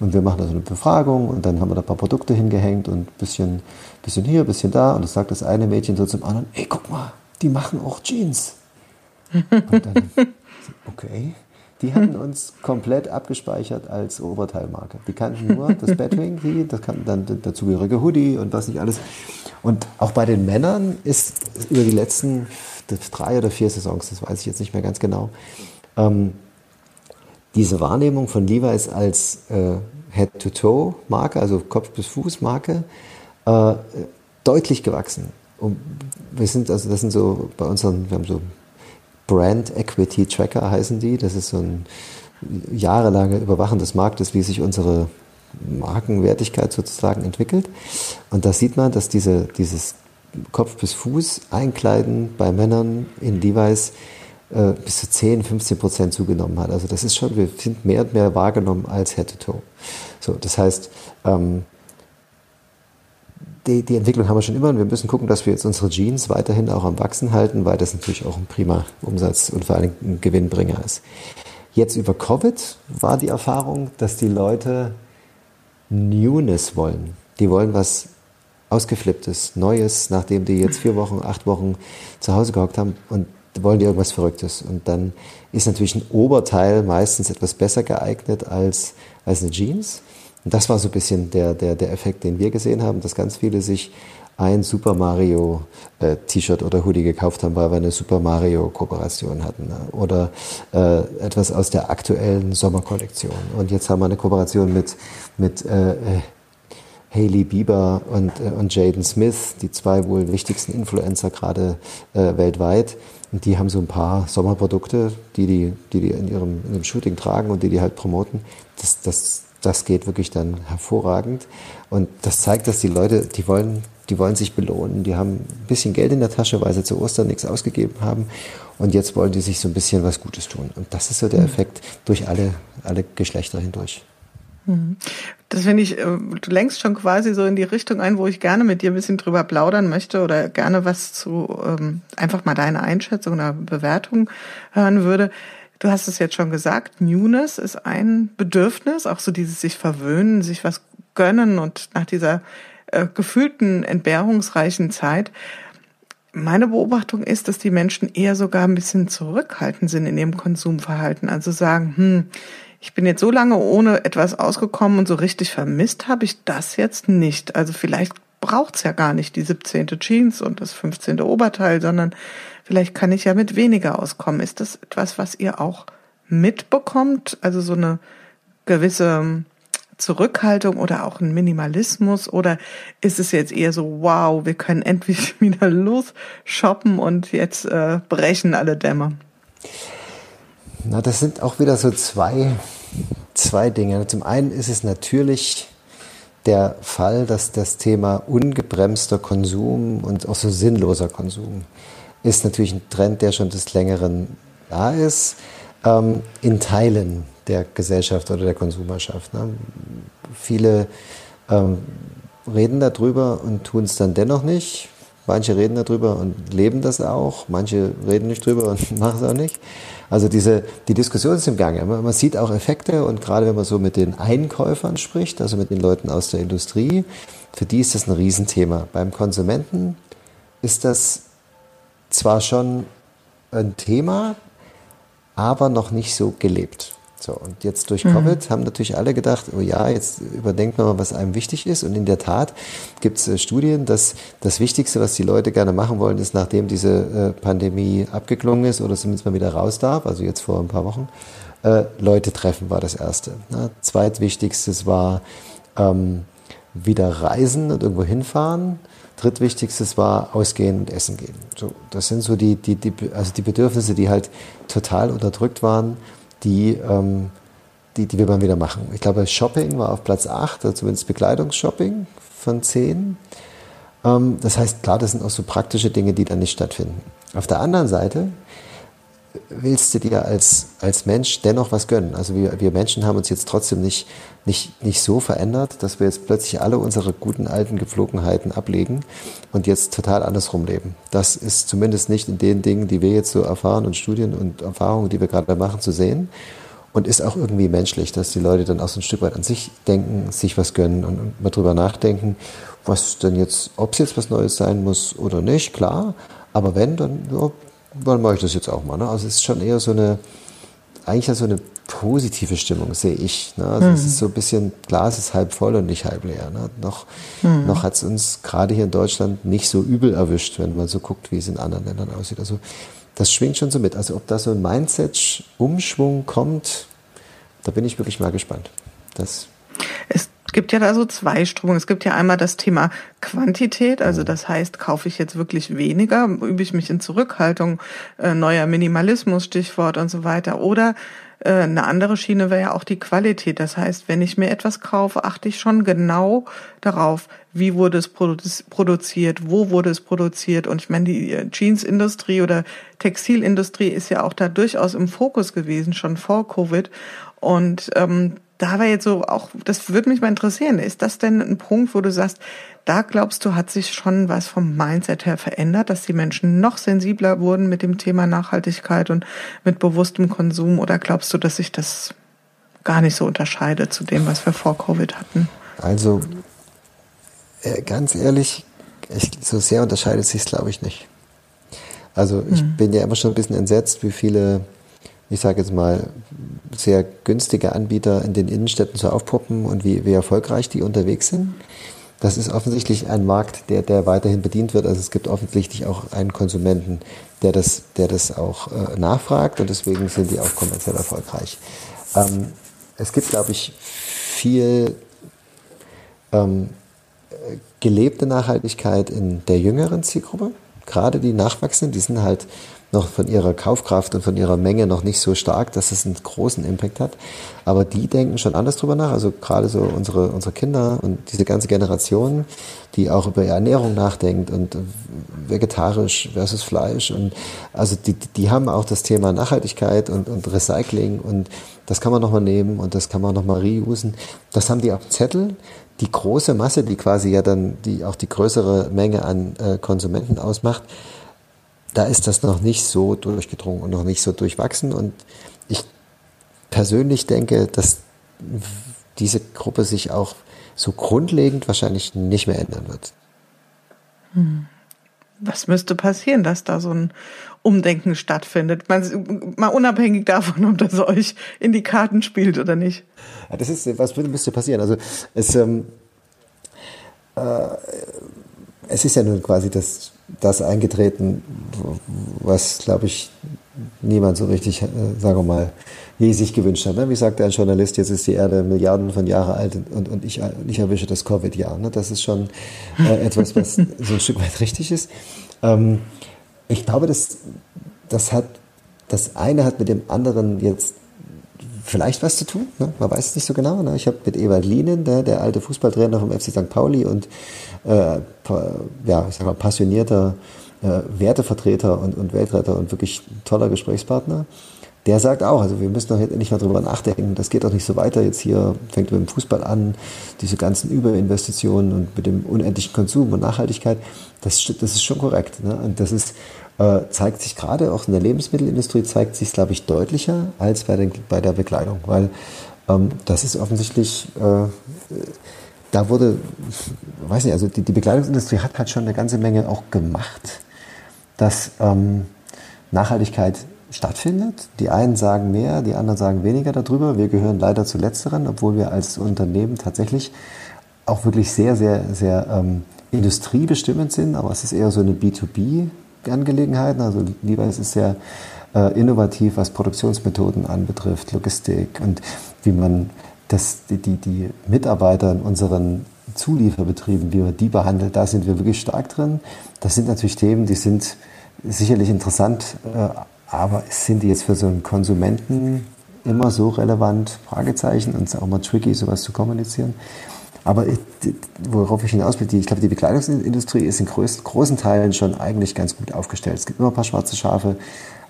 Und wir machen da so eine Befragung und dann haben wir da ein paar Produkte hingehängt und ein bisschen, bisschen hier, ein bisschen da. Und das sagt das eine Mädchen so zum anderen, ey, guck mal, die machen auch Jeans. Und dann, (laughs) okay. Die hatten uns komplett abgespeichert als Oberteilmarke. Die kannten nur das (laughs) Batwing, das kannten dann dazugehörige Hoodie und was nicht alles. Und auch bei den Männern ist über die letzten drei oder vier Saisons, das weiß ich jetzt nicht mehr ganz genau, ähm, diese Wahrnehmung von Levi's als äh, Head-to-Toe-Marke, also Kopf- bis Fuß-Marke, äh, deutlich gewachsen. Und wir sind, also das sind so bei unseren, wir haben so Brand Equity Tracker heißen die. Das ist so ein jahrelange Überwachen des Marktes, wie sich unsere Markenwertigkeit sozusagen entwickelt. Und da sieht man, dass diese, dieses Kopf bis Fuß einkleiden bei Männern in Levi's äh, bis zu 10, 15 Prozent zugenommen hat. Also das ist schon, wir sind mehr und mehr wahrgenommen als Head to Toe. So, das heißt, ähm, die, die Entwicklung haben wir schon immer und wir müssen gucken, dass wir jetzt unsere Jeans weiterhin auch am Wachsen halten, weil das natürlich auch ein prima Umsatz und vor allem ein Gewinnbringer ist. Jetzt über Covid war die Erfahrung, dass die Leute Newness wollen. Die wollen was Ausgeflipptes, Neues, nachdem die jetzt vier Wochen, acht Wochen zu Hause gehockt haben und wollen die irgendwas Verrücktes. Und dann ist natürlich ein Oberteil meistens etwas besser geeignet als, als eine Jeans. Und das war so ein bisschen der, der, der Effekt, den wir gesehen haben, dass ganz viele sich ein Super Mario äh, T-Shirt oder Hoodie gekauft haben, weil wir eine Super Mario Kooperation hatten ne? oder äh, etwas aus der aktuellen Sommerkollektion. Und jetzt haben wir eine Kooperation mit mit äh, äh Hailey Bieber und, äh, und Jaden Smith, die zwei wohl wichtigsten Influencer gerade äh, weltweit. Und die haben so ein paar Sommerprodukte, die die, die, die in ihrem in dem Shooting tragen und die die halt promoten. Das, das das geht wirklich dann hervorragend. Und das zeigt, dass die Leute, die wollen, die wollen sich belohnen. Die haben ein bisschen Geld in der Tasche, weil sie zu Ostern nichts ausgegeben haben. Und jetzt wollen die sich so ein bisschen was Gutes tun. Und das ist so der mhm. Effekt durch alle, alle Geschlechter hindurch. Mhm. Das finde ich, äh, du lenkst schon quasi so in die Richtung ein, wo ich gerne mit dir ein bisschen drüber plaudern möchte oder gerne was zu, ähm, einfach mal deine Einschätzung oder Bewertung hören würde. Du hast es jetzt schon gesagt, Newness ist ein Bedürfnis, auch so dieses sich verwöhnen, sich was gönnen und nach dieser äh, gefühlten, entbehrungsreichen Zeit. meine Beobachtung ist, dass die Menschen eher sogar ein bisschen zurückhaltend sind in ihrem Konsumverhalten. Also sagen, hm, ich bin jetzt so lange ohne etwas ausgekommen und so richtig vermisst habe ich das jetzt nicht. Also vielleicht braucht's ja gar nicht die 17. Jeans und das 15. Oberteil, sondern vielleicht kann ich ja mit weniger auskommen. Ist das etwas, was ihr auch mitbekommt? Also so eine gewisse Zurückhaltung oder auch ein Minimalismus? Oder ist es jetzt eher so, wow, wir können (laughs) endlich wieder los shoppen und jetzt äh, brechen alle Dämme? Na, das sind auch wieder so zwei, zwei Dinge. Zum einen ist es natürlich der Fall, dass das Thema ungebremster Konsum und auch so sinnloser Konsum ist natürlich ein Trend, der schon des Längeren da ist, ähm, in Teilen der Gesellschaft oder der Konsumerschaft. Ne? Viele ähm, reden darüber und tun es dann dennoch nicht. Manche reden darüber und leben das auch, manche reden nicht drüber und (laughs) machen es auch nicht. Also diese, die Diskussion ist im Gange. Man, man sieht auch Effekte und gerade wenn man so mit den Einkäufern spricht, also mit den Leuten aus der Industrie, für die ist das ein Riesenthema. Beim Konsumenten ist das zwar schon ein Thema, aber noch nicht so gelebt. So, und jetzt durch Covid mhm. haben natürlich alle gedacht, oh ja, jetzt überdenkt man mal, was einem wichtig ist. Und in der Tat gibt es äh, Studien, dass das Wichtigste, was die Leute gerne machen wollen, ist, nachdem diese äh, Pandemie abgeklungen ist oder zumindest mal wieder raus darf, also jetzt vor ein paar Wochen, äh, Leute treffen war das Erste. Ne? Zweitwichtigstes war ähm, wieder reisen und irgendwo hinfahren. Drittwichtigstes war ausgehen und essen gehen. So, das sind so die, die, die, also die Bedürfnisse, die halt total unterdrückt waren die, ähm, die, die wir mal wieder machen. Ich glaube, Shopping war auf Platz 8, also zumindest Bekleidungsshopping von 10. Ähm, das heißt, klar, das sind auch so praktische Dinge, die dann nicht stattfinden. Auf der anderen Seite willst du dir als, als Mensch dennoch was gönnen. Also wir, wir Menschen haben uns jetzt trotzdem nicht, nicht, nicht so verändert, dass wir jetzt plötzlich alle unsere guten alten Gepflogenheiten ablegen und jetzt total andersrum leben. Das ist zumindest nicht in den Dingen, die wir jetzt so erfahren und Studien und Erfahrungen, die wir gerade machen, zu sehen. Und ist auch irgendwie menschlich, dass die Leute dann auch so ein Stück weit an sich denken, sich was gönnen und, mal drüber nachdenken, was denn jetzt, ob es jetzt was Neues sein muss oder nicht, klar. Aber wenn, dann ja, dann mache ich das jetzt auch mal. Ne? Also es ist schon eher so eine, eigentlich so eine positive Stimmung, sehe ich. Ne? Also mhm. es ist so ein bisschen, Glas ist halb voll und nicht halb leer. Ne? Noch, mhm. noch hat es uns gerade hier in Deutschland nicht so übel erwischt, wenn man so guckt, wie es in anderen Ländern aussieht. Also das schwingt schon so mit. Also ob da so ein Mindset-Umschwung kommt, da bin ich wirklich mal gespannt. Das es gibt ja da so zwei Strömungen. Es gibt ja einmal das Thema Quantität, also mhm. das heißt, kaufe ich jetzt wirklich weniger, übe ich mich in Zurückhaltung, äh, neuer Minimalismus, Stichwort und so weiter. Oder äh, eine andere Schiene wäre ja auch die Qualität. Das heißt, wenn ich mir etwas kaufe, achte ich schon genau darauf, wie wurde es produziert, wo wurde es produziert. Und ich meine, die äh, Jeansindustrie oder Textilindustrie ist ja auch da durchaus im Fokus gewesen, schon vor Covid. Und ähm, da war jetzt so auch, das würde mich mal interessieren, ist das denn ein Punkt, wo du sagst, da glaubst du, hat sich schon was vom Mindset her verändert, dass die Menschen noch sensibler wurden mit dem Thema Nachhaltigkeit und mit bewusstem Konsum oder glaubst du, dass sich das gar nicht so unterscheidet zu dem, was wir vor Covid hatten? Also, äh, ganz ehrlich, ich, so sehr unterscheidet sich es, glaube ich, nicht. Also ich hm. bin ja immer schon ein bisschen entsetzt, wie viele ich sage jetzt mal, sehr günstige Anbieter in den Innenstädten so aufpoppen und wie, wie erfolgreich die unterwegs sind. Das ist offensichtlich ein Markt, der, der weiterhin bedient wird. Also es gibt offensichtlich auch einen Konsumenten, der das, der das auch äh, nachfragt und deswegen sind die auch kommerziell erfolgreich. Ähm, es gibt, glaube ich, viel ähm, gelebte Nachhaltigkeit in der jüngeren Zielgruppe. Gerade die Nachwachsenden, die sind halt noch von ihrer Kaufkraft und von ihrer Menge noch nicht so stark, dass es einen großen Impact hat. Aber die denken schon anders drüber nach. Also gerade so unsere, unsere Kinder und diese ganze Generation, die auch über Ernährung nachdenkt und vegetarisch versus Fleisch. Und also die, die haben auch das Thema Nachhaltigkeit und, und Recycling und das kann man nochmal nehmen und das kann man nochmal reusen. Das haben die auf dem Zettel die große Masse, die quasi ja dann die auch die größere Menge an äh, Konsumenten ausmacht, da ist das noch nicht so durchgedrungen und noch nicht so durchwachsen. Und ich persönlich denke, dass diese Gruppe sich auch so grundlegend wahrscheinlich nicht mehr ändern wird. Hm. was müsste passieren, dass da so ein Umdenken stattfindet? Man, mal unabhängig davon, ob das euch in die Karten spielt oder nicht. Ja, das ist, was müsste passieren? Also es, ähm, äh, es ist ja nun quasi das, das eingetreten, was, glaube ich, niemand so richtig, äh, sagen wir mal, je sich gewünscht hat. Ne? Wie sagt ein Journalist, jetzt ist die Erde Milliarden von Jahren alt und, und ich, ich erwische das Covid-Jahr. Ne? Das ist schon äh, (laughs) etwas, was so ein Stück weit richtig ist. Ähm, ich glaube, das, das hat, das eine hat mit dem anderen jetzt vielleicht was zu tun. Ne? Man weiß es nicht so genau. Ne? Ich habe mit Ewald Lienen, der, der alte Fußballtrainer vom FC St. Pauli und äh, ja, ich sag mal, passionierter äh, Wertevertreter und, und Weltretter und wirklich toller Gesprächspartner. Der sagt auch, also wir müssen doch jetzt endlich mal drüber nachdenken, das geht doch nicht so weiter. Jetzt hier fängt mit dem Fußball an, diese ganzen Überinvestitionen und mit dem unendlichen Konsum und Nachhaltigkeit, das, das ist schon korrekt. Ne? Und das ist, äh, zeigt sich gerade auch in der Lebensmittelindustrie, zeigt sich, glaube ich, deutlicher als bei, den, bei der Bekleidung, weil ähm, das ist offensichtlich, äh, da wurde, weiß nicht, also die, die Bekleidungsindustrie hat halt schon eine ganze Menge auch gemacht, dass ähm, Nachhaltigkeit stattfindet. Die einen sagen mehr, die anderen sagen weniger darüber. Wir gehören leider zu letzteren, obwohl wir als Unternehmen tatsächlich auch wirklich sehr, sehr, sehr ähm, industriebestimmend sind. Aber es ist eher so eine B2B-Angelegenheit. Also Levi's ist sehr äh, innovativ, was Produktionsmethoden anbetrifft, Logistik und wie man das, die, die, Mitarbeiter in unseren Zulieferbetrieben, wie man die behandelt, da sind wir wirklich stark drin. Das sind natürlich Themen, die sind sicherlich interessant, äh, aber sind die jetzt für so einen Konsumenten immer so relevant? Fragezeichen und es ist auch mal tricky, sowas zu kommunizieren. Aber worauf ich hinaus will, ich glaube, die Bekleidungsindustrie ist in größten, großen Teilen schon eigentlich ganz gut aufgestellt. Es gibt immer ein paar schwarze Schafe,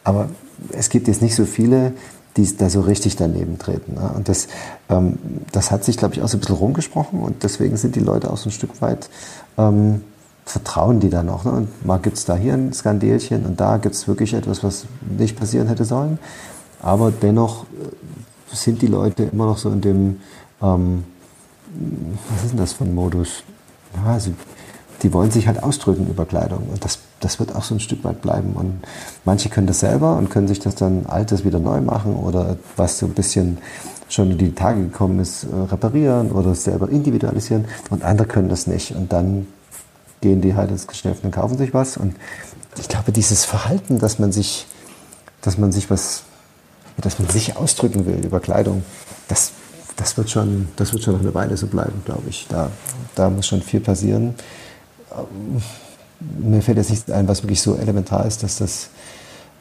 aber es gibt jetzt nicht so viele, die da so richtig daneben treten. Ne? Und das, ähm, das hat sich, glaube ich, auch so ein bisschen rumgesprochen und deswegen sind die Leute auch so ein Stück weit ähm, vertrauen die dann auch. Ne? Und mal gibt es da hier ein Skandelchen und da gibt es wirklich etwas, was nicht passieren hätte sollen. Aber dennoch äh, sind die Leute immer noch so in dem, ähm, was ist denn das für ein Modus? Ja, also, die wollen sich halt ausdrücken über Kleidung und das, das wird auch so ein Stück weit bleiben. Und manche können das selber und können sich das dann Altes wieder neu machen oder was so ein bisschen schon in die Tage gekommen ist, äh, reparieren oder selber individualisieren und andere können das nicht. Und dann gehen die halt ins Geschäft und kaufen sich was. Und ich glaube, dieses Verhalten, dass man sich, dass man sich was, dass man sich ausdrücken will über Kleidung, das, das wird schon, das wird schon noch eine Weile so bleiben, glaube ich. Da, da muss schon viel passieren. Ähm, mir fällt jetzt nicht ein, was wirklich so elementar ist, dass das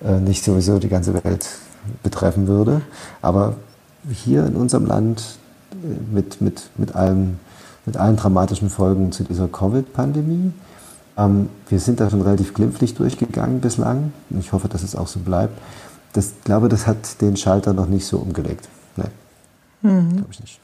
äh, nicht sowieso die ganze Welt betreffen würde. Aber hier in unserem Land äh, mit, mit, mit allem mit allen dramatischen Folgen zu dieser Covid-Pandemie. Ähm, wir sind da schon relativ glimpflich durchgegangen bislang. Ich hoffe, dass es auch so bleibt. Ich glaube, das hat den Schalter noch nicht so umgelegt. Nee, mhm. glaube ich nicht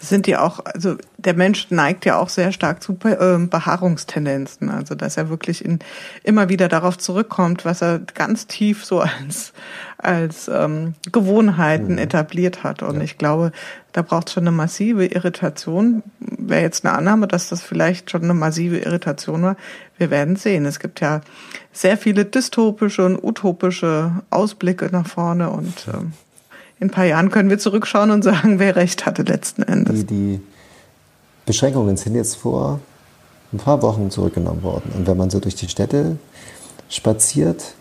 sind die auch, also der Mensch neigt ja auch sehr stark zu ähm, Beharrungstendenzen, also dass er wirklich in, immer wieder darauf zurückkommt, was er ganz tief so als, als ähm, Gewohnheiten mhm. etabliert hat. Und ja. ich glaube, da braucht es schon eine massive Irritation. Wäre jetzt eine Annahme, dass das vielleicht schon eine massive Irritation war. Wir werden sehen. Es gibt ja sehr viele dystopische und utopische Ausblicke nach vorne und ähm, in ein paar Jahren können wir zurückschauen und sagen, wer recht hatte letzten Endes. Die, die Beschränkungen sind jetzt vor ein paar Wochen zurückgenommen worden. Und wenn man so durch die Städte spaziert,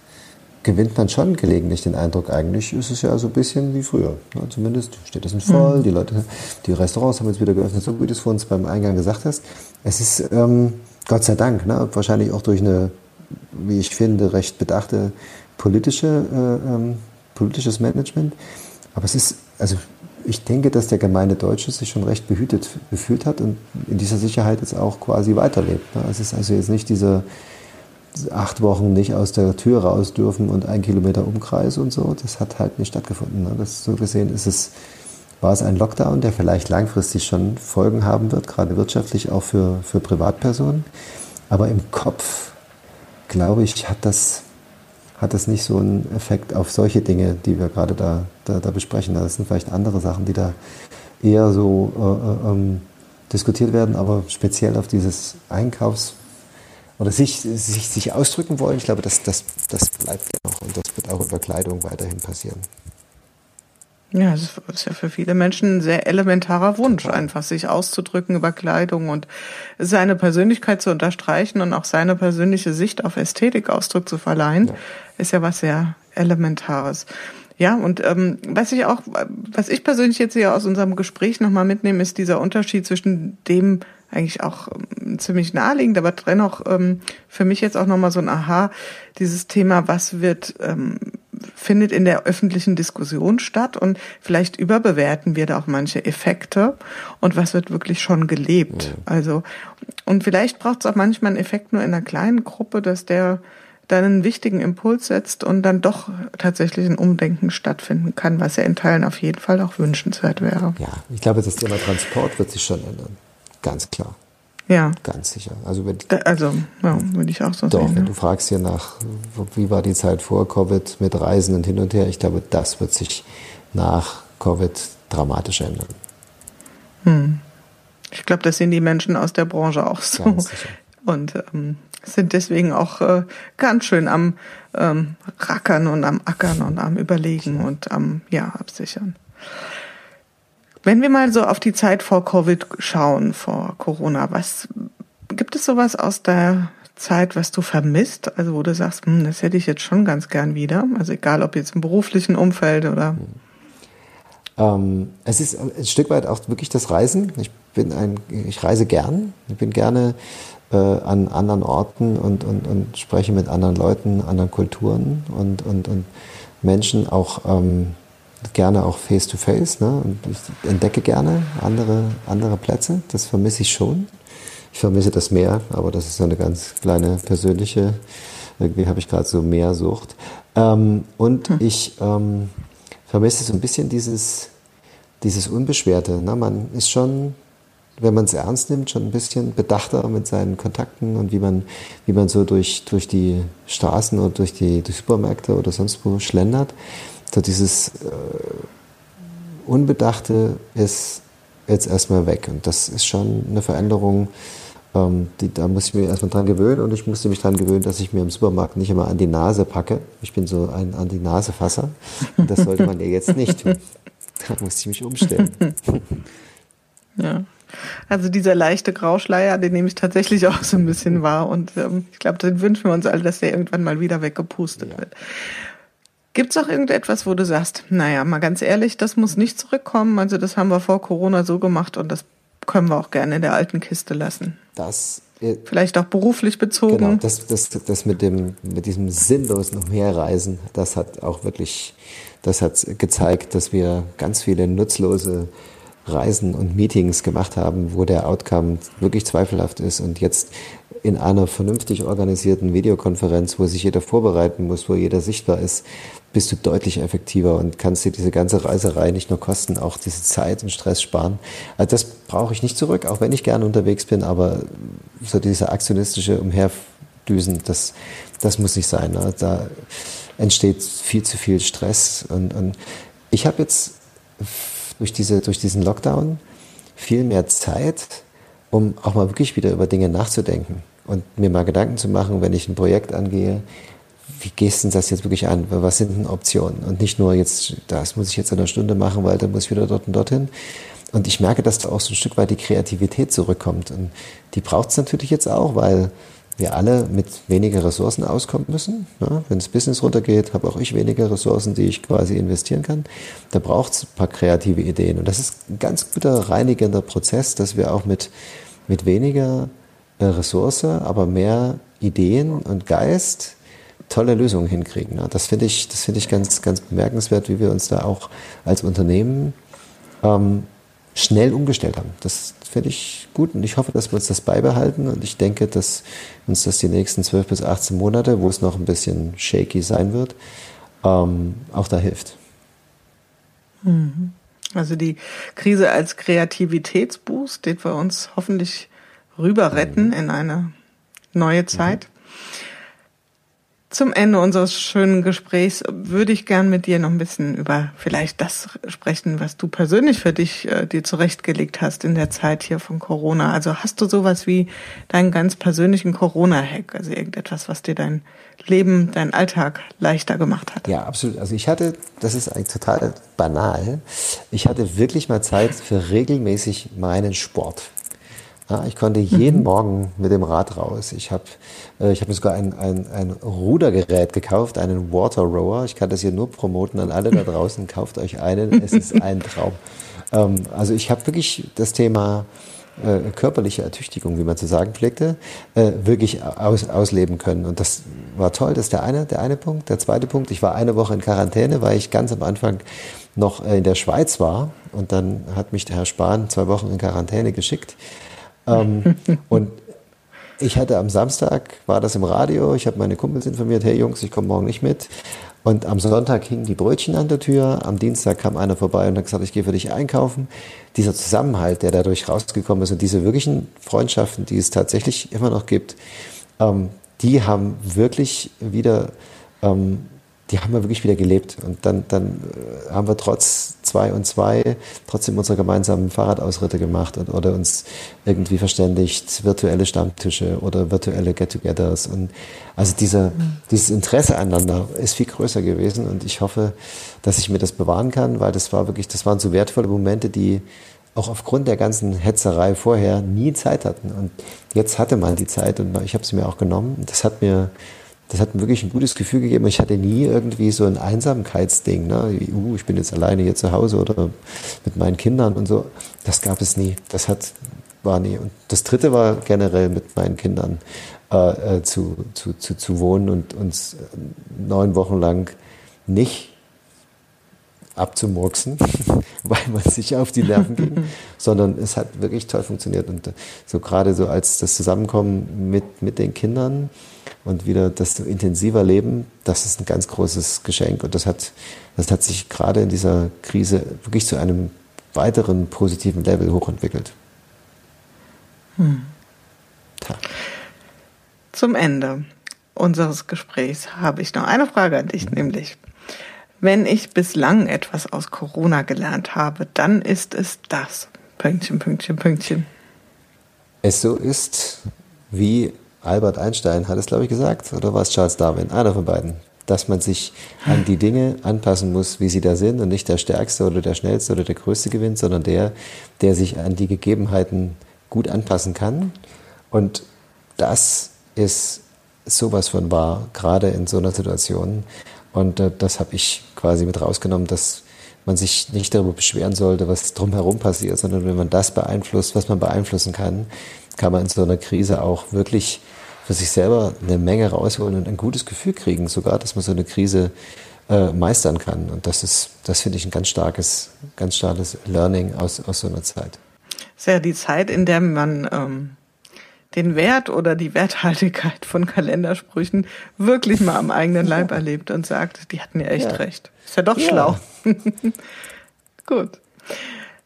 gewinnt man schon gelegentlich den Eindruck, eigentlich ist es ja so ein bisschen wie früher. Ja, zumindest Städte sind voll, mhm. die Leute, die Restaurants haben jetzt wieder geöffnet, so wie du es vor uns beim Eingang gesagt hast. Es ist ähm, Gott sei Dank, ne, wahrscheinlich auch durch eine, wie ich finde, recht bedachte politische, äh, ähm, politisches Management aber es ist, also ich denke, dass der gemeine Deutsche sich schon recht behütet gefühlt hat und in dieser Sicherheit jetzt auch quasi weiterlebt. Ne? Es ist also jetzt nicht diese acht Wochen nicht aus der Tür raus dürfen und ein Kilometer Umkreis und so. Das hat halt nicht stattgefunden. Ne? Das so gesehen ist es, war es ein Lockdown, der vielleicht langfristig schon Folgen haben wird, gerade wirtschaftlich auch für, für Privatpersonen. Aber im Kopf, glaube ich, hat das hat das nicht so einen Effekt auf solche Dinge, die wir gerade da, da, da besprechen. Das sind vielleicht andere Sachen, die da eher so äh, äh, ähm, diskutiert werden, aber speziell auf dieses Einkaufs, oder sich, sich, sich ausdrücken wollen. Ich glaube, das, das, das bleibt ja noch und das wird auch über Kleidung weiterhin passieren. Ja, es ist ja für viele Menschen ein sehr elementarer Wunsch, einfach sich auszudrücken über Kleidung und seine Persönlichkeit zu unterstreichen und auch seine persönliche Sicht auf Ästhetik Ausdruck zu verleihen, ja. ist ja was sehr Elementares. Ja, und ähm, was ich auch, was ich persönlich jetzt hier aus unserem Gespräch nochmal mitnehme, ist dieser Unterschied zwischen dem eigentlich auch ähm, ziemlich naheliegend, aber dennoch ähm, für mich jetzt auch nochmal so ein Aha, dieses Thema, was wird, ähm, findet in der öffentlichen Diskussion statt und vielleicht überbewerten wir da auch manche Effekte und was wird wirklich schon gelebt. Mhm. Also, und vielleicht braucht es auch manchmal einen Effekt nur in einer kleinen Gruppe, dass der dann einen wichtigen Impuls setzt und dann doch tatsächlich ein Umdenken stattfinden kann, was ja in Teilen auf jeden Fall auch wünschenswert wäre. Ja, ich glaube, das Thema Transport wird sich schon ändern. Ganz klar. Ja. Ganz sicher. Also, wenn, also ja, würde ich auch so doch, sehen. Doch, wenn ja. du fragst hier nach, wie war die Zeit vor Covid mit Reisen und hin und her, ich glaube, das wird sich nach Covid dramatisch ändern. Hm. Ich glaube, das sehen die Menschen aus der Branche auch so. Ganz sicher. Und ähm, sind deswegen auch äh, ganz schön am ähm, Rackern und am Ackern und am Überlegen und am ja, Absichern. Wenn wir mal so auf die Zeit vor Covid schauen, vor Corona, was gibt es sowas aus der Zeit, was du vermisst? Also wo du sagst, hm, das hätte ich jetzt schon ganz gern wieder. Also egal, ob jetzt im beruflichen Umfeld oder. Ähm, es ist ein Stück weit auch wirklich das Reisen. Ich bin ein, ich reise gern. Ich bin gerne äh, an anderen Orten und, und, und spreche mit anderen Leuten, anderen Kulturen und, und, und Menschen auch ähm, gerne auch face to face. Ne? Und ich entdecke gerne andere, andere Plätze. Das vermisse ich schon. Ich vermisse das Meer, aber das ist eine ganz kleine persönliche, irgendwie habe ich gerade so Meersucht. Ähm, und hm. ich ähm, vermisse so ein bisschen dieses, dieses Unbeschwerte. Ne? Man ist schon wenn man es ernst nimmt, schon ein bisschen bedachter mit seinen Kontakten und wie man, wie man so durch, durch die Straßen oder durch die durch Supermärkte oder sonst wo schlendert. So dieses äh, Unbedachte ist jetzt erstmal weg. Und das ist schon eine Veränderung, ähm, die, da muss ich mir erstmal dran gewöhnen und ich musste mich dran gewöhnen, dass ich mir im Supermarkt nicht immer an die Nase packe. Ich bin so ein an die Nase Fasser. Und das sollte man ja jetzt nicht tun. Da musste ich mich umstellen. (laughs) Ja. Also dieser leichte Grauschleier, den nehme ich tatsächlich auch so ein bisschen wahr. Und ähm, ich glaube, den wünschen wir uns alle, dass der irgendwann mal wieder weggepustet ja. wird. Gibt es auch irgendetwas, wo du sagst, naja, mal ganz ehrlich, das muss nicht zurückkommen. Also das haben wir vor Corona so gemacht und das können wir auch gerne in der alten Kiste lassen. Das äh, Vielleicht auch beruflich bezogen. Genau, das, das, das mit, dem, mit diesem sinnlosen Umherreisen, das hat auch wirklich, das hat gezeigt, dass wir ganz viele nutzlose Reisen und Meetings gemacht haben, wo der Outcome wirklich zweifelhaft ist und jetzt in einer vernünftig organisierten Videokonferenz, wo sich jeder vorbereiten muss, wo jeder sichtbar ist, bist du deutlich effektiver und kannst dir diese ganze Reiserei nicht nur kosten, auch diese Zeit und Stress sparen. Also das brauche ich nicht zurück, auch wenn ich gerne unterwegs bin, aber so diese aktionistische Umherdüsen, das, das muss nicht sein. Ne? Da entsteht viel zu viel Stress und, und ich habe jetzt durch, diese, durch diesen Lockdown viel mehr Zeit, um auch mal wirklich wieder über Dinge nachzudenken und mir mal Gedanken zu machen, wenn ich ein Projekt angehe, wie gehst du das jetzt wirklich an? Was sind denn Optionen? Und nicht nur jetzt, das muss ich jetzt in einer Stunde machen, weil dann muss ich wieder dort und dorthin. Und ich merke, dass da auch so ein Stück weit die Kreativität zurückkommt. Und die braucht es natürlich jetzt auch, weil wir alle mit weniger Ressourcen auskommen müssen. Ja, wenn das Business runtergeht, habe auch ich weniger Ressourcen, die ich quasi investieren kann. Da braucht es ein paar kreative Ideen. Und das ist ein ganz guter reinigender Prozess, dass wir auch mit, mit weniger äh, Ressource, aber mehr Ideen und Geist tolle Lösungen hinkriegen. Ja, das finde ich, das finde ich ganz, ganz bemerkenswert, wie wir uns da auch als Unternehmen ähm, schnell umgestellt haben. Das finde ich gut und ich hoffe, dass wir uns das beibehalten und ich denke, dass uns das die nächsten 12 bis 18 Monate, wo es noch ein bisschen shaky sein wird, ähm, auch da hilft. Mhm. Also die Krise als Kreativitätsboost, den wir uns hoffentlich rüber retten mhm. in eine neue Zeit. Mhm. Zum Ende unseres schönen Gesprächs würde ich gern mit dir noch ein bisschen über vielleicht das sprechen, was du persönlich für dich äh, dir zurechtgelegt hast in der Zeit hier von Corona. Also hast du sowas wie deinen ganz persönlichen Corona-Hack, also irgendetwas, was dir dein Leben, dein Alltag leichter gemacht hat? Ja, absolut. Also ich hatte, das ist eigentlich total banal, ich hatte wirklich mal Zeit für regelmäßig meinen Sport. Ja, ich konnte jeden mhm. Morgen mit dem Rad raus. Ich habe äh, ich hab mir sogar ein, ein, ein Rudergerät gekauft, einen Water Rower. Ich kann das hier nur promoten an alle da (laughs) draußen. Kauft euch einen, es ist ein Traum. Ähm, also ich habe wirklich das Thema äh, körperliche Ertüchtigung, wie man zu sagen pflegte, äh, wirklich aus, ausleben können. Und das war toll. Das ist der eine, der eine Punkt. Der zweite Punkt, ich war eine Woche in Quarantäne, weil ich ganz am Anfang noch äh, in der Schweiz war. Und dann hat mich der Herr Spahn zwei Wochen in Quarantäne geschickt. Ähm, (laughs) und ich hatte am Samstag, war das im Radio, ich habe meine Kumpels informiert, hey Jungs, ich komme morgen nicht mit. Und am Sonntag hingen die Brötchen an der Tür, am Dienstag kam einer vorbei und hat gesagt, ich gehe für dich einkaufen. Dieser Zusammenhalt, der dadurch rausgekommen ist und diese wirklichen Freundschaften, die es tatsächlich immer noch gibt, ähm, die haben wirklich wieder ähm, die haben wir wirklich wieder gelebt. Und dann, dann äh, haben wir trotz zwei und zwei trotzdem unsere gemeinsamen Fahrradausritte gemacht und, oder uns irgendwie verständigt, virtuelle Stammtische oder virtuelle Get-togethers. Und also dieser, mhm. dieses Interesse aneinander ist viel größer gewesen und ich hoffe, dass ich mir das bewahren kann, weil das war wirklich, das waren so wertvolle Momente, die auch aufgrund der ganzen Hetzerei vorher nie Zeit hatten. Und jetzt hatte man die Zeit und ich habe sie mir auch genommen. Das hat mir das hat mir wirklich ein gutes Gefühl gegeben. Ich hatte nie irgendwie so ein Einsamkeitsding, ne? Uh, ich bin jetzt alleine hier zu Hause oder mit meinen Kindern und so. Das gab es nie. Das hat, war nie. Und das dritte war generell mit meinen Kindern äh, äh zu, zu, zu, zu wohnen und uns neun Wochen lang nicht abzumurksen, (laughs) weil man sich auf die Nerven ging, (laughs) sondern es hat wirklich toll funktioniert. Und so gerade so als das Zusammenkommen mit, mit den Kindern, und wieder das intensiver Leben, das ist ein ganz großes Geschenk. Und das hat, das hat sich gerade in dieser Krise wirklich zu einem weiteren positiven Level hochentwickelt. Hm. Zum Ende unseres Gesprächs habe ich noch eine Frage an dich, mhm. nämlich, wenn ich bislang etwas aus Corona gelernt habe, dann ist es das. Pünktchen, Pünktchen, Pünktchen. Es so ist, wie Albert Einstein hat es, glaube ich, gesagt, oder war es Charles Darwin? Einer von beiden. Dass man sich an die Dinge anpassen muss, wie sie da sind und nicht der Stärkste oder der Schnellste oder der Größte gewinnt, sondern der, der sich an die Gegebenheiten gut anpassen kann. Und das ist sowas von wahr, gerade in so einer Situation. Und äh, das habe ich quasi mit rausgenommen, dass man sich nicht darüber beschweren sollte, was drumherum passiert, sondern wenn man das beeinflusst, was man beeinflussen kann, kann man in so einer Krise auch wirklich für sich selber eine Menge rausholen und ein gutes Gefühl kriegen, sogar, dass man so eine Krise äh, meistern kann. Und das ist, das finde ich ein ganz starkes, ganz starkes Learning aus, aus so einer Zeit. Das ist ja die Zeit, in der man ähm, den Wert oder die Werthaltigkeit von Kalendersprüchen wirklich mal am eigenen Leib ja. erlebt und sagt, die hatten ja echt ja. recht. Ist ja doch ja. schlau. (laughs) Gut.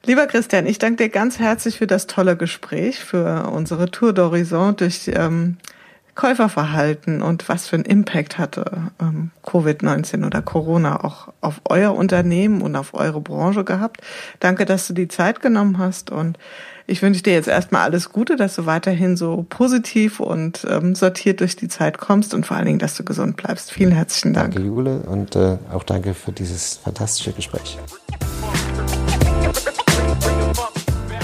Lieber Christian, ich danke dir ganz herzlich für das tolle Gespräch, für unsere Tour d'Horizon durch ähm, Käuferverhalten und was für einen Impact hatte ähm, Covid-19 oder Corona auch auf euer Unternehmen und auf eure Branche gehabt. Danke, dass du die Zeit genommen hast und ich wünsche dir jetzt erstmal alles Gute, dass du weiterhin so positiv und ähm, sortiert durch die Zeit kommst und vor allen Dingen, dass du gesund bleibst. Vielen herzlichen Dank. Danke, Jule, und äh, auch danke für dieses fantastische Gespräch.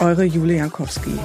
Eure Julia Jankowski.